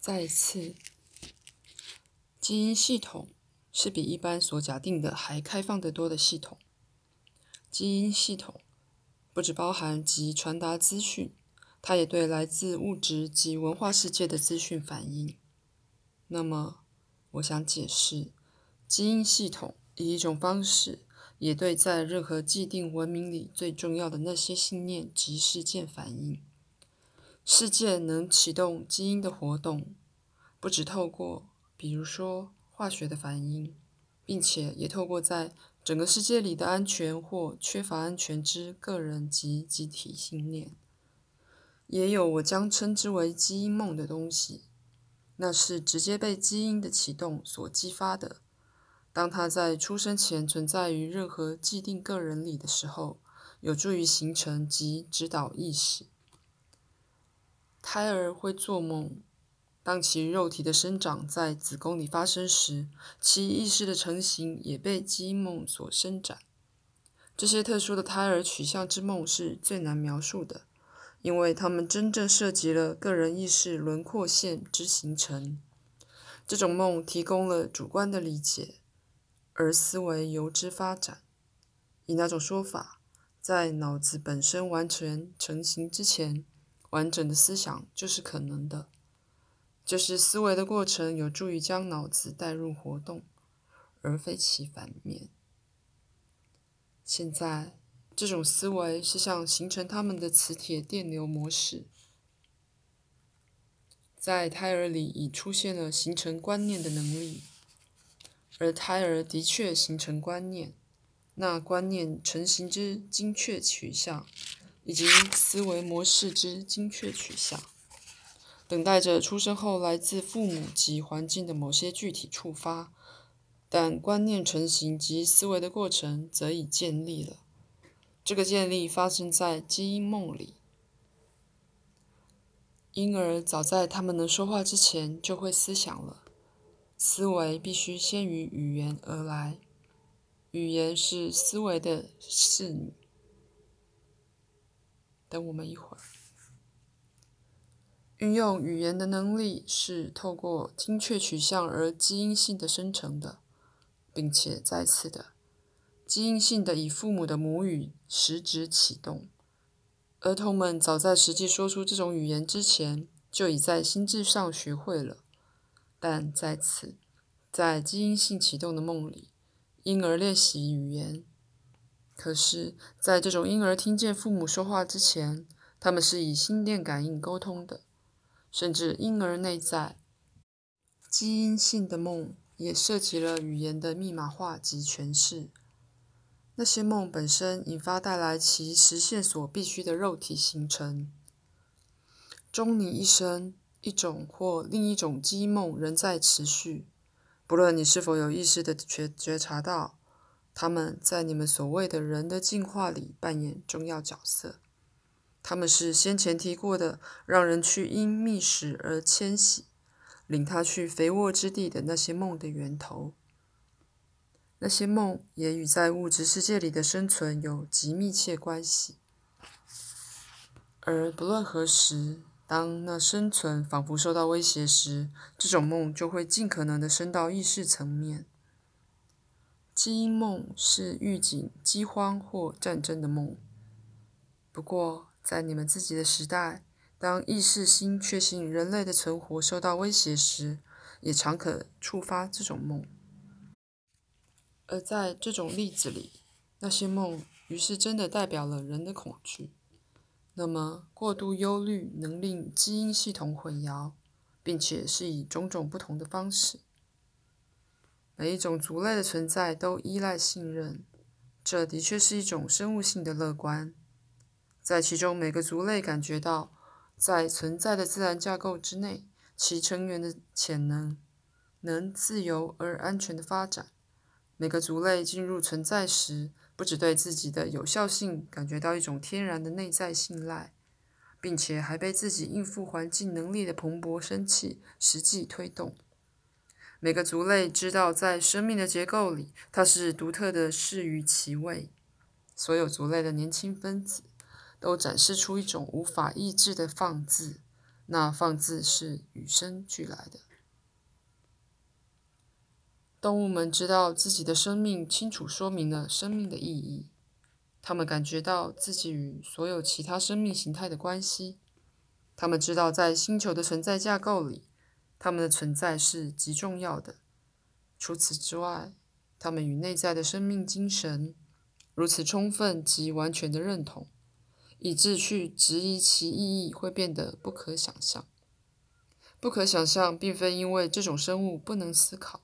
再次，基因系统是比一般所假定的还开放得多的系统。基因系统不只包含及传达资讯，它也对来自物质及文化世界的资讯反应。那么，我想解释，基因系统以一种方式，也对在任何既定文明里最重要的那些信念及事件反应。世界能启动基因的活动，不只透过，比如说化学的反应，并且也透过在整个世界里的安全或缺乏安全之个人及集体信念。也有我将称之为基因梦的东西，那是直接被基因的启动所激发的。当它在出生前存在于任何既定个人里的时候，有助于形成及指导意识。胎儿会做梦，当其肉体的生长在子宫里发生时，其意识的成型也被基因梦所伸展。这些特殊的胎儿取向之梦是最难描述的，因为它们真正涉及了个人意识轮廓线之形成。这种梦提供了主观的理解，而思维由之发展。以那种说法，在脑子本身完全成型之前。完整的思想就是可能的，就是思维的过程有助于将脑子带入活动，而非其反面。现在，这种思维是像形成他们的磁铁电流模式，在胎儿里已出现了形成观念的能力，而胎儿的确形成观念，那观念成型之精确取向。以及思维模式之精确取向，等待着出生后来自父母及环境的某些具体触发，但观念成型及思维的过程则已建立了。这个建立发生在基因梦里。婴儿早在他们能说话之前就会思想了。思维必须先于语言而来，语言是思维的侍女。等我们一会儿。运用语言的能力是透过精确取向而基因性的生成的，并且再次的基因性的以父母的母语实质启动。儿童们早在实际说出这种语言之前，就已在心智上学会了。但在此，在基因性启动的梦里，婴儿练习语言。可是，在这种婴儿听见父母说话之前，他们是以心电感应沟通的。甚至婴儿内在基因性的梦也涉及了语言的密码化及诠释。那些梦本身引发带来其实现所必须的肉体形成。终你一生，一种或另一种基因梦仍在持续，不论你是否有意识的觉觉察到。他们在你们所谓的人的进化里扮演重要角色。他们是先前提过的让人去因觅食而迁徙，领他去肥沃之地的那些梦的源头。那些梦也与在物质世界里的生存有极密切关系。而不论何时，当那生存仿佛受到威胁时，这种梦就会尽可能的升到意识层面。基因梦是预警饥荒或战争的梦。不过，在你们自己的时代，当意识心确信人类的存活受到威胁时，也常可触发这种梦。而在这种例子里，那些梦于是真的代表了人的恐惧。那么，过度忧虑能令基因系统混淆，并且是以种种不同的方式。每一种族类的存在都依赖信任，这的确是一种生物性的乐观。在其中，每个族类感觉到，在存在的自然架构之内，其成员的潜能能自由而安全的发展。每个族类进入存在时，不只对自己的有效性感觉到一种天然的内在信赖，并且还被自己应付环境能力的蓬勃生气实际推动。每个族类知道，在生命的结构里，它是独特的，适于其位。所有族类的年轻分子都展示出一种无法抑制的放肆，那放肆是与生俱来的。动物们知道自己的生命清楚说明了生命的意义，他们感觉到自己与所有其他生命形态的关系，他们知道在星球的存在架构里，他们的存在是极重要的。除此之外，他们与内在的生命精神如此充分及完全的认同，以致去质疑其意义会变得不可想象。不可想象，并非因为这种生物不能思考。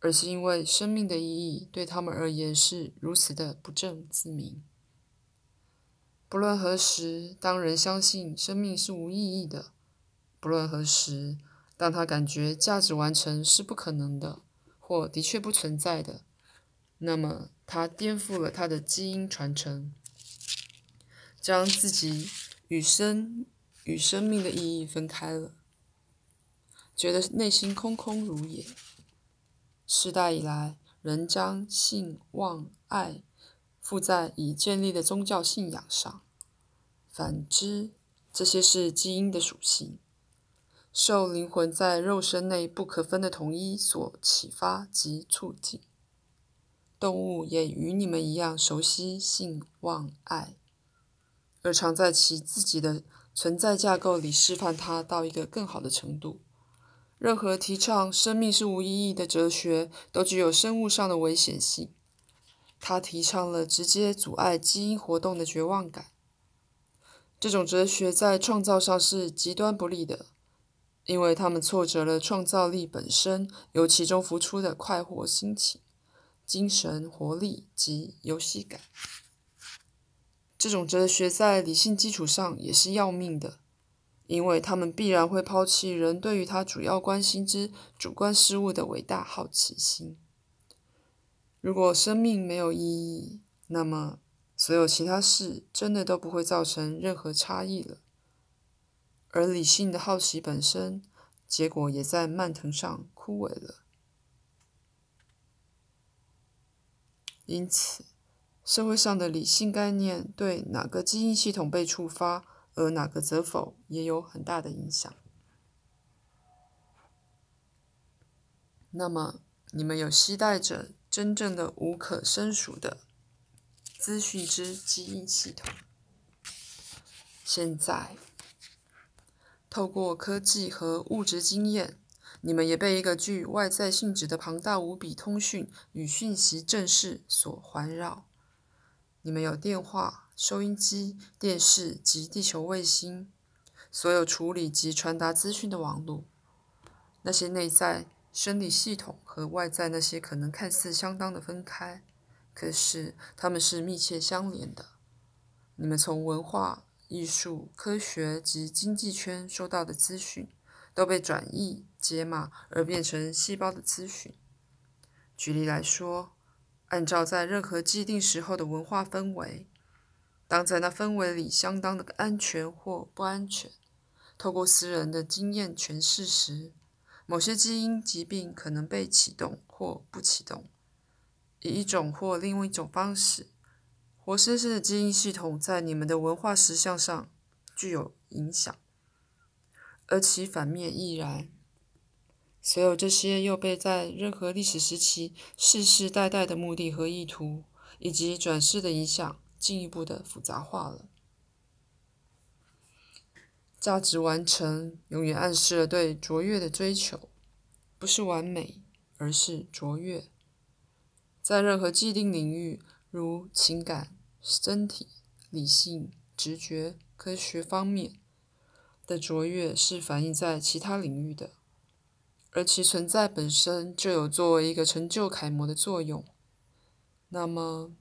而是因为生命的意义对他们而言是如此的不证自明。不论何时，当人相信生命是无意义的；不论何时，让他感觉价值完成是不可能的，或的确不存在的，那么他颠覆了他的基因传承，将自己与生与生命的意义分开了，觉得内心空空如也。世代以来，人将性望爱附在已建立的宗教信仰上。反之，这些是基因的属性，受灵魂在肉身内不可分的统一所启发及促进。动物也与你们一样熟悉性望爱，而常在其自己的存在架构里示范它到一个更好的程度。任何提倡生命是无意义的哲学，都具有生物上的危险性。它提倡了直接阻碍基因活动的绝望感。这种哲学在创造上是极端不利的，因为他们挫折了创造力本身由其中浮出的快活心情、精神活力及游戏感。这种哲学在理性基础上也是要命的。因为他们必然会抛弃人对于他主要关心之主观事物的伟大好奇心。如果生命没有意义，那么所有其他事真的都不会造成任何差异了。而理性的好奇本身，结果也在蔓藤上枯萎了。因此，社会上的理性概念对哪个基因系统被触发？而哪个则否，也有很大的影响。那么，你们有期待着真正的无可申数的资讯之基因系统？现在，透过科技和物质经验，你们也被一个具外在性质的庞大无比通讯与讯息阵势所环绕。你们有电话。收音机、电视及地球卫星，所有处理及传达资讯的网络，那些内在生理系统和外在那些可能看似相当的分开，可是它们是密切相连的。你们从文化、艺术、科学及经济圈收到的资讯，都被转译、解码而变成细胞的资讯。举例来说，按照在任何既定时候的文化氛围。当在那氛围里相当的安全或不安全，透过私人的经验诠释时，某些基因疾病可能被启动或不启动，以一种或另外一种方式，活生生的基因系统在你们的文化实相上具有影响，而其反面亦然。所有这些又被在任何历史时期世世代代的目的和意图以及转世的影响。进一步的复杂化了。价值完成永远暗示了对卓越的追求，不是完美，而是卓越。在任何既定领域，如情感、身体、理性、直觉、科学方面的卓越，是反映在其他领域的，而其存在本身就有作为一个成就楷模的作用。那么。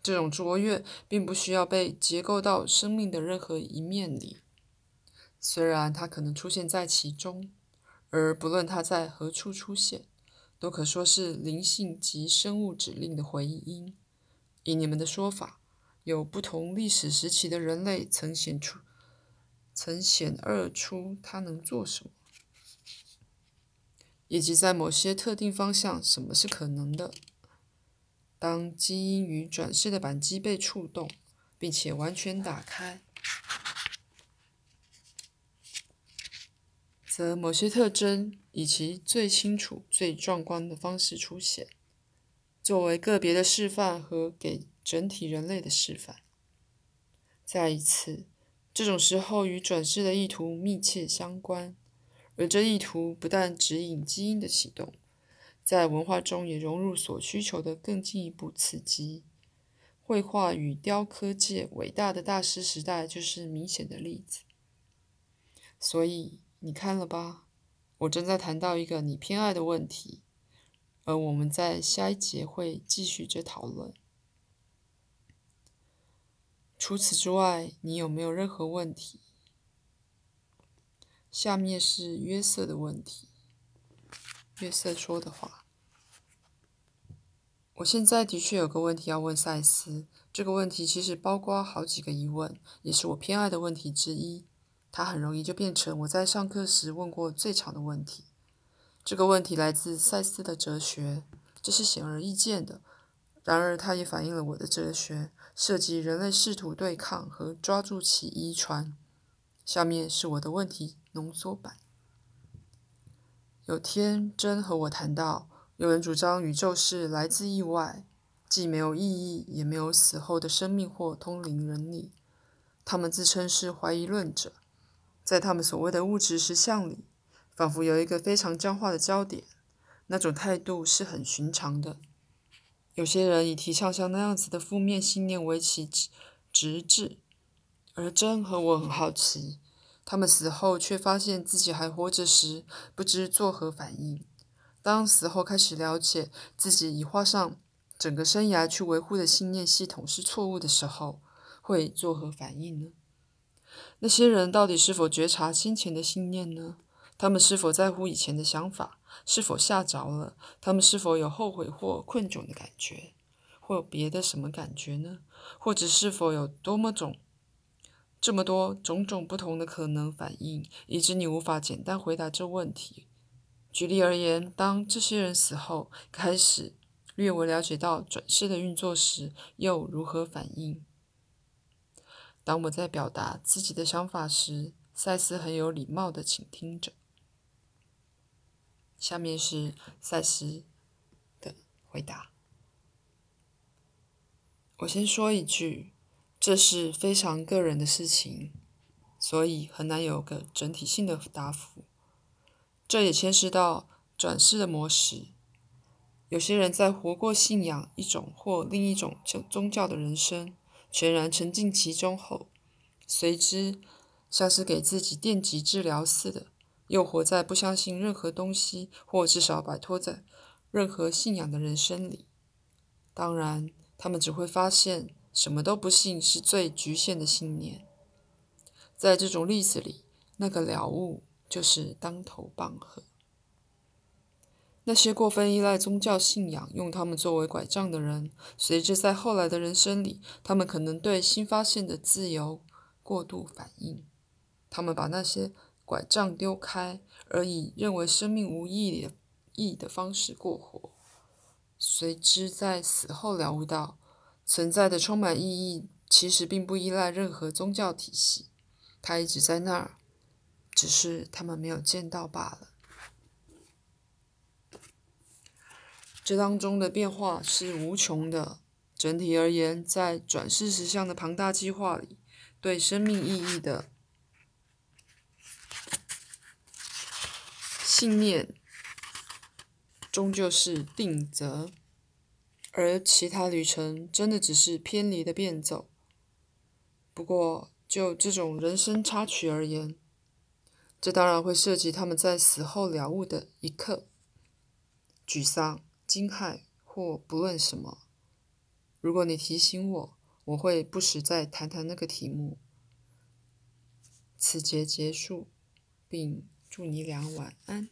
这种卓越并不需要被结构到生命的任何一面里，虽然它可能出现在其中，而不论它在何处出现，都可说是灵性及生物指令的回音。以你们的说法，有不同历史时期的人类曾显出、曾显二出它能做什么，以及在某些特定方向什么是可能的。当基因与转世的扳机被触动，并且完全打开，则某些特征以其最清楚、最壮观的方式出现，作为个别的示范和给整体人类的示范。再一次，这种时候与转世的意图密切相关，而这意图不但指引基因的启动，在文化中也融入所需求的更进一步刺激。绘画与雕刻界伟大的大师时代就是明显的例子。所以你看了吧，我正在谈到一个你偏爱的问题，而我们在下一节会继续这讨论。除此之外，你有没有任何问题？下面是约瑟的问题。约瑟说的话。我现在的确有个问题要问赛斯，这个问题其实包括好几个疑问，也是我偏爱的问题之一。它很容易就变成我在上课时问过最长的问题。这个问题来自赛斯的哲学，这是显而易见的。然而，它也反映了我的哲学，涉及人类试图对抗和抓住其遗传。下面是我的问题浓缩版。有天真和我谈到。有人主张宇宙是来自意外，既没有意义，也没有死后的生命或通灵能力。他们自称是怀疑论者，在他们所谓的物质实相里，仿佛有一个非常僵化的焦点。那种态度是很寻常的。有些人以提倡像那样子的负面信念为其直至，而真和我很好奇，他们死后却发现自己还活着时，不知作何反应。当死后开始了解自己已画上整个生涯去维护的信念系统是错误的时候，会作何反应呢？那些人到底是否觉察先前的信念呢？他们是否在乎以前的想法？是否吓着了？他们是否有后悔或困窘的感觉，或别的什么感觉呢？或者是否有多么种这么多种种不同的可能反应，以致你无法简单回答这问题？举例而言，当这些人死后，开始略微了解到转世的运作时，又如何反应？当我在表达自己的想法时，赛斯很有礼貌的倾听着。下面是赛斯的回答。我先说一句，这是非常个人的事情，所以很难有个整体性的答复。这也牵涉到转世的模式。有些人在活过信仰一种或另一种宗宗教的人生，全然沉浸其中后，随之像是给自己电极治疗似的，又活在不相信任何东西，或至少摆脱在任何信仰的人生里。当然，他们只会发现什么都不信是最局限的信念。在这种例子里，那个了悟。就是当头棒喝。那些过分依赖宗教信仰、用他们作为拐杖的人，随着在后来的人生里，他们可能对新发现的自由过度反应。他们把那些拐杖丢开，而以认为生命无意义的方式过活。随之在死后了悟到，存在的充满意义其实并不依赖任何宗教体系，它一直在那儿。只是他们没有见到罢了。这当中的变化是无穷的。整体而言，在转世实相的庞大计划里，对生命意义的信念终究是定则，而其他旅程真的只是偏离的变奏。不过，就这种人生插曲而言，这当然会涉及他们在死后了悟的一刻，沮丧、惊骇或不论什么。如果你提醒我，我会不时再谈谈那个题目。此节结束，并祝你俩晚安。